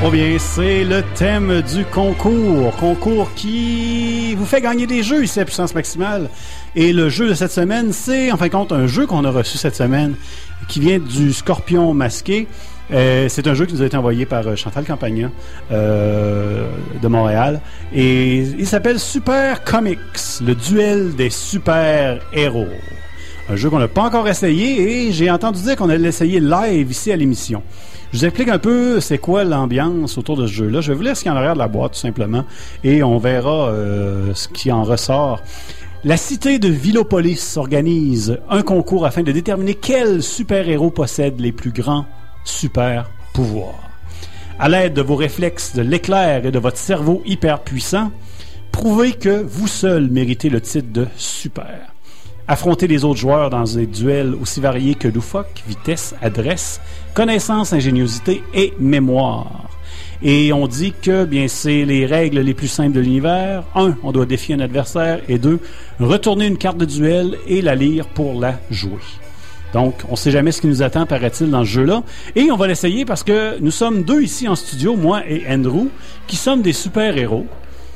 Oh bien, c'est le thème du concours. Concours qui vous fait gagner des jeux ici à Puissance Maximale. Et le jeu de cette semaine, c'est en fin de compte un jeu qu'on a reçu cette semaine qui vient du Scorpion Masqué. Euh, c'est un jeu qui nous a été envoyé par euh, Chantal Campagna euh, de Montréal. Et il s'appelle Super Comics, le duel des super-héros. Un jeu qu'on n'a pas encore essayé et j'ai entendu dire qu'on allait l'essayer live ici à l'émission. Je vous explique un peu c'est quoi l'ambiance autour de ce jeu-là. Je vais vous a en arrière de la boîte, tout simplement, et on verra euh, ce qui en ressort. La cité de Villopolis organise un concours afin de déterminer quel super-héros possède les plus grands super-pouvoirs. À l'aide de vos réflexes de l'éclair et de votre cerveau hyper puissant, prouvez que vous seul méritez le titre de super. Affrontez les autres joueurs dans des duels aussi variés que loufoque, vitesse, adresse, connaissance, ingéniosité et mémoire. Et on dit que bien c'est les règles les plus simples de l'univers. Un, on doit défier un adversaire et deux, retourner une carte de duel et la lire pour la jouer. Donc, on sait jamais ce qui nous attend, paraît-il, dans ce jeu-là. Et on va l'essayer parce que nous sommes deux ici en studio, moi et Andrew, qui sommes des super-héros.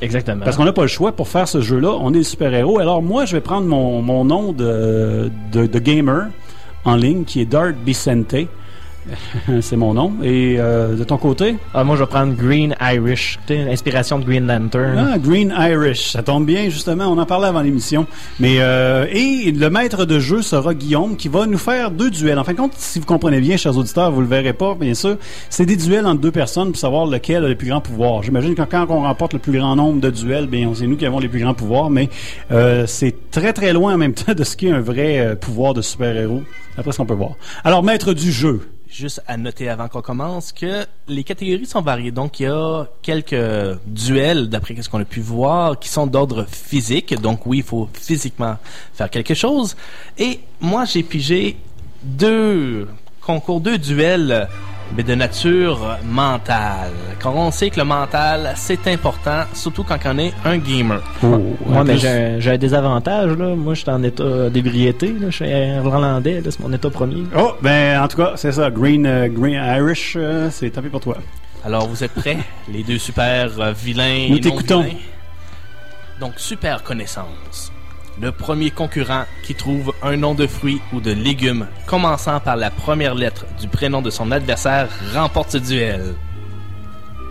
Exactement. Parce qu'on n'a pas le choix pour faire ce jeu-là. On est des super-héros. Alors moi, je vais prendre mon, mon nom de, de, de gamer en ligne, qui est Dart Vicente. C'est mon nom. Et euh, de ton côté? Ah, moi, je vais prendre Green Irish. L'inspiration de Green Lantern. Ah, Green Irish. Ça tombe bien, justement. On en parlait avant l'émission. Mais euh, Et le maître de jeu sera Guillaume, qui va nous faire deux duels. En fin de compte, si vous comprenez bien, chers auditeurs, vous le verrez pas, bien sûr. C'est des duels entre deux personnes pour savoir lequel a le plus grand pouvoir. J'imagine que quand on remporte le plus grand nombre de duels, bien, c'est nous qui avons les plus grands pouvoirs. Mais euh, c'est très, très loin en même temps de ce qu'est un vrai euh, pouvoir de super-héros, après ce qu'on peut voir. Alors, maître du jeu. Juste à noter avant qu'on commence que les catégories sont variées. Donc, il y a quelques duels, d'après ce qu'on a pu voir, qui sont d'ordre physique. Donc, oui, il faut physiquement faire quelque chose. Et moi, j'ai pigé deux concours, deux duels, mais de nature mentale. Quand on sait que le mental, c'est important, surtout quand on est un gamer. Moi, mais j'ai un- j'ai un désavantage, là. Moi, je suis en état d'ébriété, là. Je suis irlandais, là. C'est mon état premier. Oh, ben, en tout cas, c'est ça. Green, euh, Green Irish, euh, c'est tapé pour toi. Alors, vous êtes prêts? les deux super euh, vilains Nous et non t'écoutons. vilains? Donc, super connaissance. Le premier concurrent qui trouve un nom de fruit ou de légume commençant par la première lettre du prénom de son adversaire remporte ce duel.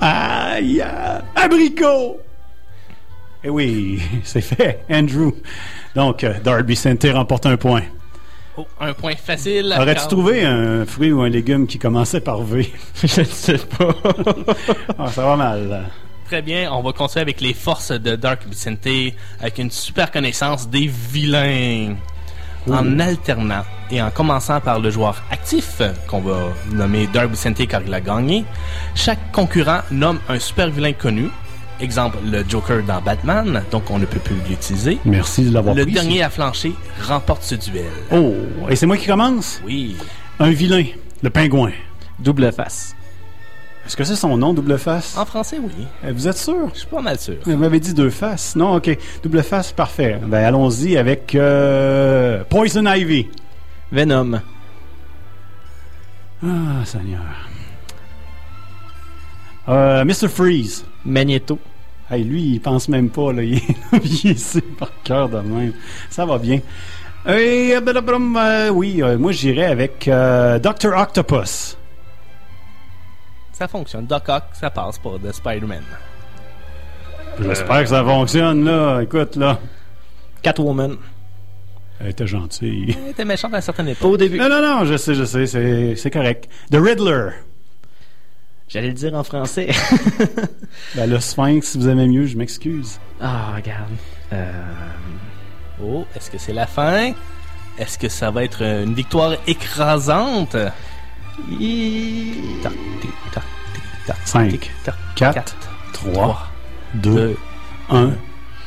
Aïe! ah, Abricot! Eh oui, c'est fait, Andrew. Donc, euh, Darby Center remporte un point. Oh, un point facile. Aurais-tu trouvé un fruit ou un légume qui commençait par V? Je ne sais pas. Ah, ça va mal. Très bien, on va continuer avec les forces de Dark Vicente avec une super connaissance des vilains. En alternant et en commençant par le joueur actif, qu'on va nommer Dark Vicente car il a gagné, chaque concurrent nomme un super vilain connu. Exemple, le Joker dans Batman, donc on ne peut plus l'utiliser. Merci de l'avoir Le pris. dernier à flancher remporte ce duel. Oh, et c'est moi qui commence? Oui. Un vilain, le pingouin. Double face. Est-ce que c'est son nom, double face? En français, oui. Euh, Vous êtes sûr? Je suis pas mal sûr. Vous m'avez dit deux faces. Non, ok. Double face, parfait. Ben, allons-y avec euh, Poison Ivy. Venom. Ah, Seigneur. Euh, Mr. Freeze. Magneto. Hey, lui, il pense même pas, là. Il est, il est ici par cœur de même. Ça va bien. Et, euh, euh, oui, moi, j'irais avec Dr. Octopus. Ça fonctionne. Doc Ock, ça passe pour de Spider-Man. J'espère que ça fonctionne, là. Écoute, là. Catwoman. Elle était gentille. Elle était méchante à un certain Pas époque. au début. Non, non, non, je sais, je sais, c'est, c'est correct. The Riddler. J'allais le dire en français. Ben, le Sphinx, si vous aimez mieux, je m'excuse. Ah, regarde. Euh... Oh, est-ce que c'est la fin? Est-ce que ça va être une victoire écrasante? Tac, tic, tac, tic, tac, 5, tic, tac, 4, quatre, 3, 2, deux, 1.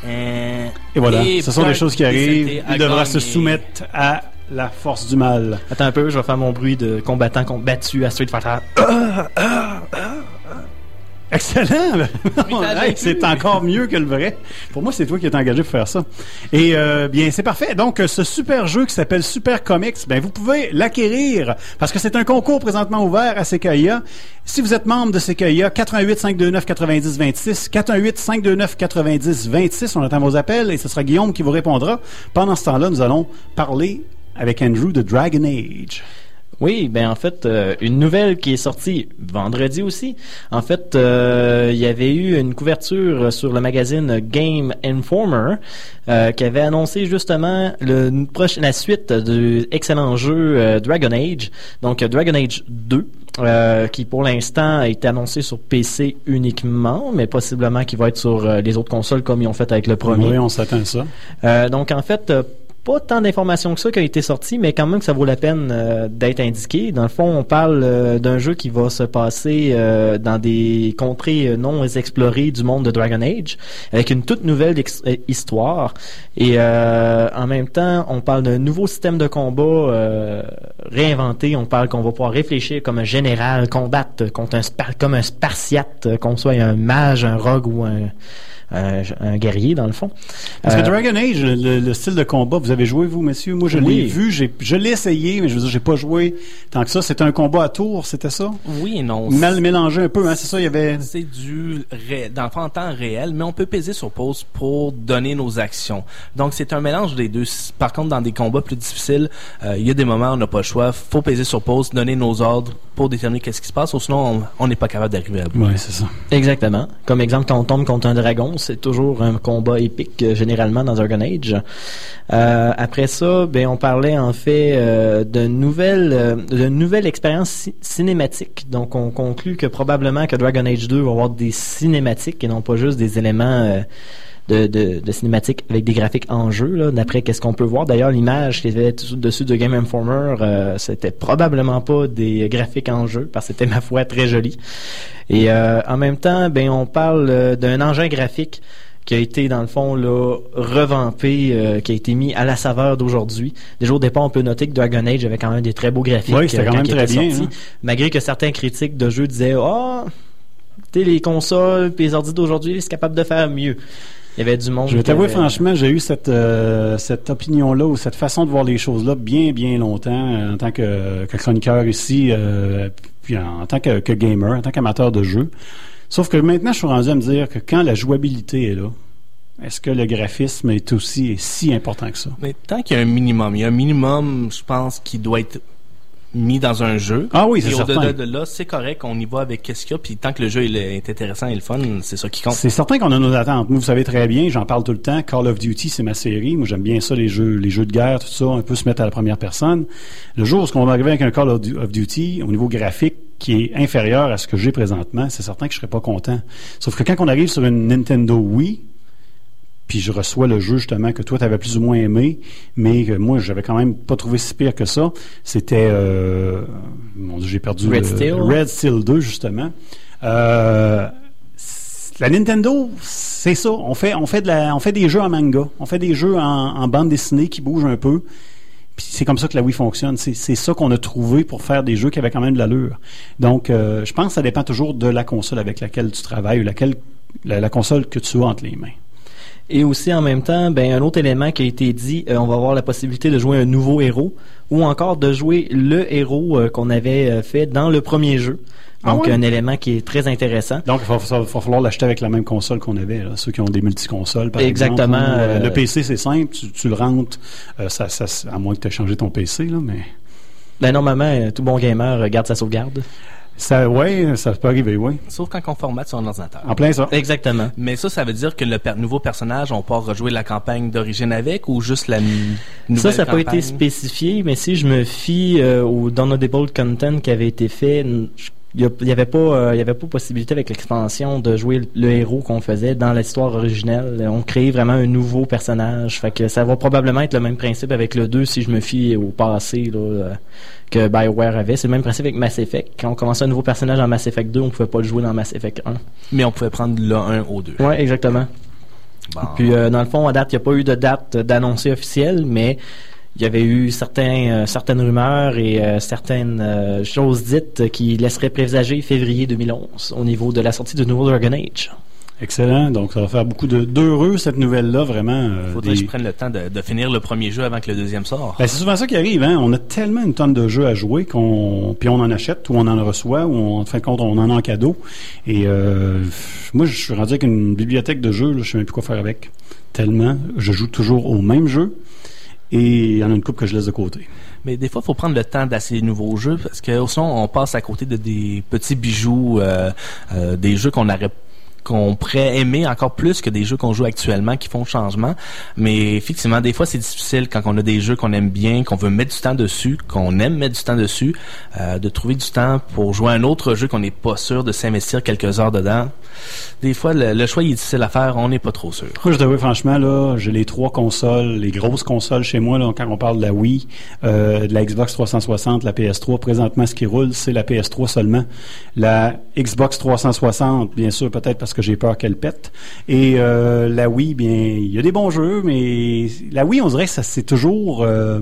euh, Et voilà, ce sont des choses qui arrivent. Il devra se soumettre à la force du mal. Attends un peu, je vais faire mon bruit de combattant combattu à Street Fighter. Excellent! Hey, c'est encore mieux que le vrai. Pour moi, c'est toi qui es engagé pour faire ça. Et euh, bien, c'est parfait. Donc, ce super jeu qui s'appelle Super Comics, ben vous pouvez l'acquérir parce que c'est un concours présentement ouvert à Sequoia. Si vous êtes membre de Sequoia, 88 529 90 26, 418 529 90 26, on attend vos appels et ce sera Guillaume qui vous répondra. Pendant ce temps-là, nous allons parler avec Andrew de Dragon Age. Oui, ben en fait, euh, une nouvelle qui est sortie vendredi aussi. En fait, euh, il y avait eu une couverture sur le magazine Game Informer euh, qui avait annoncé justement le la suite du excellent jeu Dragon Age, donc Dragon Age 2. euh, qui pour l'instant été annoncé sur PC uniquement, mais possiblement qui va être sur euh, les autres consoles comme ils ont fait avec le premier. Oui, on s'attend à ça. Euh, donc en fait, pas tant d'informations que ça qui a été sorti, mais quand même que ça vaut la peine euh, d'être indiqué. Dans le fond, on parle euh, d'un jeu qui va se passer euh, dans des contrées non explorées du monde de Dragon Age, avec une toute nouvelle histoire. Et en même temps, on parle d'un nouveau système de combat réinventé. On parle qu'on va pouvoir réfléchir comme un général, combattre contre un comme un spartiate, qu'on soit un mage, un rogue ou un un, un guerrier dans le fond. Parce que Euh, Dragon Age, le, le style de combat, vous avez joué, vous, messieurs? Moi, je l'ai vu, je l'ai essayé, mais je veux dire, j'ai pas joué tant que ça. C'était un combat à tour, c'était ça? Oui et non. Mal mélangé un peu, hein, c'est ça, il y avait... C'est du ré- dans le fond en temps réel, mais on peut peser sur pause pour donner nos actions. Donc c'est un mélange des deux. Par contre, dans des combats plus difficiles, euh, il y a des moments où on n'a pas le choix. Faut peser sur pause, donner nos ordres pour déterminer qu'est-ce qui se passe, ou sinon on- on n'est pas capable d'arriver à bout. Oui, c'est ça. Exactement. Comme exemple, quand on tombe contre un dragon, c'est toujours un combat épique, euh, généralement dans Dragon Age. Euh, après ça, ben on parlait en fait euh, de nouvelles, euh, de nouvelles expériences ci- cinématiques. Donc, on conclut que probablement que Dragon Age 2 va avoir des cinématiques et non pas juste des éléments euh, de, de, de cinématiques avec des graphiques en jeu. D'après qu'est-ce qu'on peut voir. D'ailleurs, l'image qui était tout dessus de Game Informer, euh, c'était probablement pas des graphiques en jeu parce que c'était ma foi très joli. Et euh, en même temps, ben on parle euh, d'un engin graphique qui a été dans le fond là revampé, euh, qui a été mis à la saveur d'aujourd'hui. Déjà au départ, on peut noter que Dragon Age avait quand même des très beaux graphiques. Oui, c'était euh, quand même très bien, hein. Malgré que certains critiques de jeux disaient ah, sais les consoles, puis les ordi d'aujourd'hui, c'est capable de faire mieux. Il y avait du monde. Je vais t'avouer avait- franchement, j'ai eu cette euh, cette opinion-là ou cette façon de voir les choses-là bien bien longtemps euh, en tant que, que chroniqueur ici, euh, puis en, en tant que, que gamer, en tant qu'amateur de jeu. Sauf que maintenant, je suis rendu à me dire que quand la jouabilité est là, est-ce que le graphisme est aussi est si important que ça? Mais tant qu'il y a un minimum, il y a un minimum, je pense, qui doit être mis dans un jeu. Ah oui, c'est au-delà de là, c'est correct, on y va avec qu'est-ce qu'il y a, puis tant que le jeu il est intéressant et le fun, c'est ça qui compte. C'est certain qu'on a nos attentes. Moi, vous savez très bien, j'en parle tout le temps. Call of Duty, c'est ma série. Moi, j'aime bien ça, les jeux, les jeux de guerre, tout ça, un peu se mettre à la première personne. Le jour où on va arriver avec un Call of Duty au niveau graphique qui est inférieur à ce que j'ai présentement, c'est certain que je serais pas content. Sauf que quand on arrive sur une Nintendo Wii, puis je reçois le jeu justement que toi tu avais plus ou moins aimé, mais que moi j'avais quand même pas trouvé si pire que ça. C'était euh, mon Dieu, j'ai perdu Red le- Steel. Red Steel 2 justement. Euh, la Nintendo, c'est ça. On fait, on fait de la, on fait des jeux en manga, on fait des jeux en, en bande dessinée qui bougent un peu. Puis c'est comme ça que la Wii fonctionne. C'est c'est ça qu'on a trouvé pour faire des jeux qui avaient quand même de l'allure. Donc, euh, je pense que ça dépend toujours de la console avec laquelle tu travailles ou laquelle, la, la console que tu as entre les mains. Et aussi en même temps, ben un autre élément qui a été dit, euh, on va avoir la possibilité de jouer un nouveau héros ou encore de jouer le héros euh, qu'on avait euh, fait dans le premier jeu. Ah Donc ouais? un élément qui est très intéressant. Donc, il va, falloir l'acheter avec la même console qu'on avait, là, ceux qui ont des multiconsoles, par Exactement, exemple. le PC, c'est simple, tu, tu le rentres, ça, ça, à moins que tu aies changé ton PC, là, mais... Ben normalement, tout bon gamer garde sa sauvegarde. Ça, ouais, ça peut arriver, oui. Sauf quand on formate sur un ordinateur. En plein ça. Exactement. Mais ça, ça veut dire que le per- nouveau personnage, on peut rejouer la campagne d'origine avec ou juste la n- Ça, nouvelle ça n'a pas été spécifié, mais si je me fie euh, au downloadable content qui avait été fait, je- il n'y avait pas, euh, il y avait pas possibilité avec l'expansion de jouer le héros qu'on faisait dans l'histoire originelle. On crée vraiment un nouveau personnage. Fait que ça va probablement être le même principe avec le 2 si je me fie au passé là, euh, que BioWare avait. C'est le même principe avec Mass Effect. Quand on commençait un nouveau personnage dans Mass Effect 2, on pouvait pas le jouer dans Mass Effect 1. Mais on pouvait prendre le 1 au 2. Ouais, exactement. Bon. Puis euh, dans le fond, à date, il n'y a pas eu de date d'annoncé officielle, mais il y avait eu certains, euh, certaines rumeurs et euh, certaines euh, choses dites qui laisseraient présager février 2011 au niveau de la sortie de Nouveau Dragon Age. Excellent. Donc, ça va faire beaucoup de- d'heureux, cette nouvelle-là, vraiment. euh, Faudrait des- que je prenne le temps de, de finir le premier jeu avant que le deuxième sorte. Ben, c'est souvent ça qui arrive, hein. On a tellement une tonne de jeux à jouer qu'on, puis on en achète ou on en reçoit ou on, en fin de compte on en a en cadeau. Et euh, moi, je suis rendu avec une bibliothèque de jeux, là, je sais même plus quoi faire avec. Tellement, je joue toujours au même jeu et il y en a une coupe que je laisse de côté. Mais des fois, il faut prendre le temps d'essayer de nouveaux jeux parce que sinon, on passe à côté de des petits bijoux, euh, euh, des jeux qu'on aurait qu'on pourrait aimer encore plus que des jeux qu'on joue actuellement qui font changement. Mais effectivement, des fois, c'est difficile quand on a des jeux qu'on aime bien, qu'on veut mettre du temps dessus, qu'on aime mettre du temps dessus, euh, de trouver du temps pour jouer à un autre jeu qu'on n'est pas sûr de s'investir quelques heures dedans. Des fois, le, choix il est difficile à faire, on n'est pas trop sûr. Moi, je dois franchement, là, j'ai les trois consoles, les grosses consoles chez moi, là, quand on parle de la Wii, euh, de la Xbox 360, la PS3. Présentement, ce qui roule, c'est la PS3 seulement. La Xbox 360, bien sûr, peut-être parce que j'ai peur qu'elle pète. Et euh, la Wii, bien, il y a des bons jeux, mais la Wii, on dirait que c'est toujours... euh,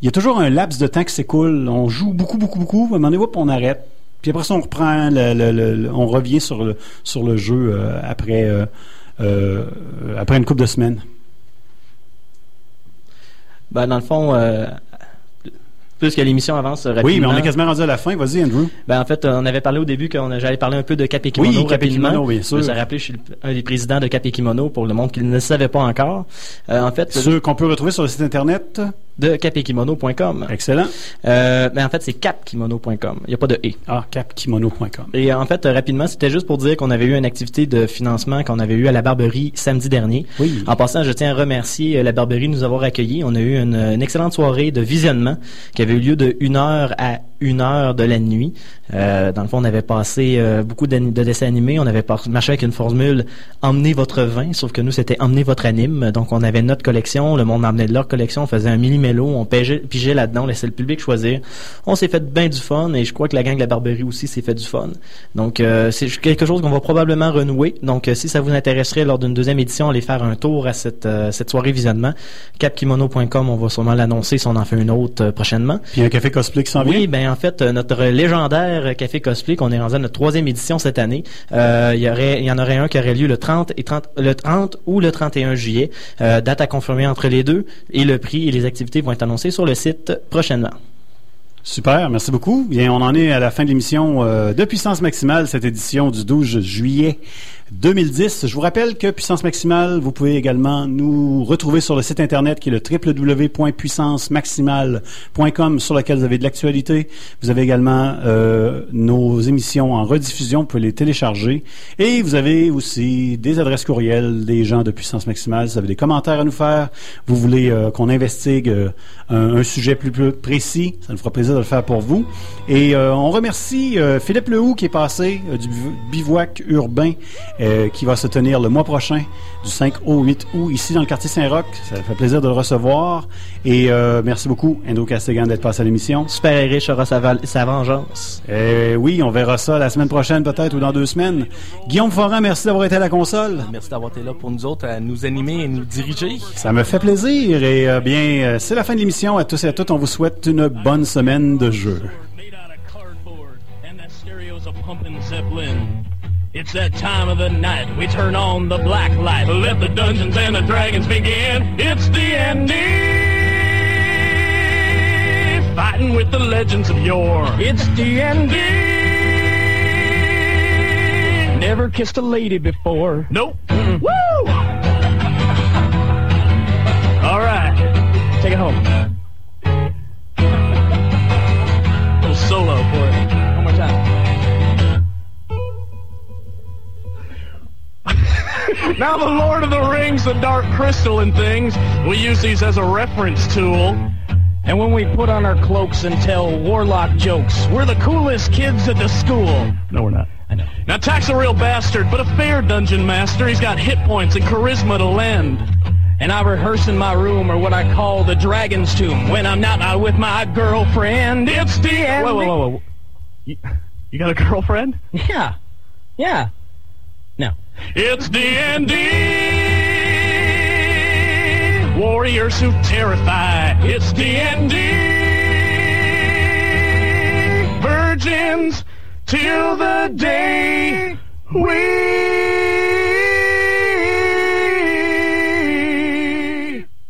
il y a toujours un laps de temps qui s'écoule. On joue beaucoup, beaucoup, beaucoup. À un on arrête. Puis après ça, on reprend, le, on revient sur le, sur le jeu euh, après, après une couple de semaines. Ben, dans le fond, euh, plus que l'émission avance rapidement. Oui, mais on est quasiment rendu à la fin. Vas-y, Andrew. Ben, en fait, on avait parlé au début que j'allais parler un peu de Cap et Kimono Oui, Cap et rapidement. Kimono, bien sûr. Je suis rappelé, je suis un des présidents de Cap et Kimono pour le monde qui ne le savait pas encore. Euh, en fait, Ceux qu'on peut retrouver sur le site internet? De capekimono.com. Excellent. Euh, ben, en fait, c'est capkimono.com. Il n'y a pas de E. Ah, capkimono.com. Et en fait, rapidement, c'était juste pour dire qu'on avait eu une activité de financement qu'on avait eu à la Barberie samedi dernier. Oui. En passant, je tiens à remercier euh, la Barberie de nous avoir accueillis. On a eu une, une excellente soirée de visionnement qui avait eu lieu de 1 heure à 1 heure de la nuit. Euh, dans le fond, on avait passé euh, beaucoup de dessins animés. On avait marché avec une formule « Emmenez votre vin », sauf que nous, c'était « Emmenez votre anime ». Donc, on avait notre collection, le monde emmenait leur collection, on faisait un mini-mélo, on pigeait, pigeait là-dedans, on laissait le public choisir. On s'est fait bien du fun et je crois que la gang de la Barberie aussi s'est fait du fun. Donc, euh, c'est quelque chose qu'on va probablement renouer. Donc, euh, si ça vous intéresserait lors d'une deuxième édition, allez faire un tour à cette, euh, cette soirée visionnement. Capkimono.com, on va sûrement l'annoncer si on en fait une autre euh, prochainement. Puis il y a un café cosplay qui s'en vient? Oui, ben en fait, euh, notre légendaire café cosplay qu'on est rendu à notre troisième édition cette année, euh, il y en aurait un qui aurait lieu le 30 et 30, le 30 ou le 31 juillet. Euh, date à confirmer entre les deux et le prix et les activités vont être annoncés sur le site prochainement. Super, merci beaucoup. Bien, on en est à la fin de l'émission euh, de Puissance Maximale, cette édition du 12 juillet 2010. Je vous rappelle que Puissance Maximale, vous pouvez également nous retrouver sur le site internet qui est le www.puissancemaximale.com sur lequel vous avez de l'actualité. Vous avez également euh, nos émissions en rediffusion, vous pouvez les télécharger. Et vous avez aussi des adresses courriels des gens de Puissance Maximale. Vous avez des commentaires à nous faire, vous voulez euh, qu'on investigue euh, un, sujet plus, précis, ça nous fera plaisir de le faire pour vous. Et euh, on remercie Philippe Lehoux qui est passé du bivouac urbain euh, qui va se tenir le mois prochain du 5 au 8 août ici dans le quartier Saint-Roch. Ça fait plaisir de le recevoir. Et euh, merci beaucoup, Endo Castigan, d'être passé à l'émission. Super riche aura sa, sa vengeance. Euh, oui, on verra ça la semaine prochaine peut-être ou dans deux semaines. Guillaume Foran, merci d'avoir été à la console. Merci d'avoir été là pour nous autres, à nous animer et nous diriger. Ça me fait plaisir et euh, bien, euh, c'est la fin de l'émission. À tous et à toutes, on vous souhaite une bonne semaine de jeu. pumping Zeppelin. It's that time of the night, we turn on the black light. Let the Dungeons and the Dragons begin. It's D&D, fighting with the legends of yore. It's D&D. Never kissed a lady before. Nope. Woo! All right, take it home. Now the Lord of the Rings, the Dark Crystal and things, we use these as a reference tool. And when we put on our cloaks and tell warlock jokes, we're the coolest kids at the school. No, we're not. I know. Now Tack's a real bastard, but a fair dungeon master. He's got hit points and charisma to lend. And I rehearse in my room, or what I call the dragon's tomb, when I'm not out with my girlfriend. It's the end. Whoa, whoa, whoa, whoa. You, you got a girlfriend? Yeah. Yeah. It's D&D. Warriors who terrify. It's D&D. Virgins till the day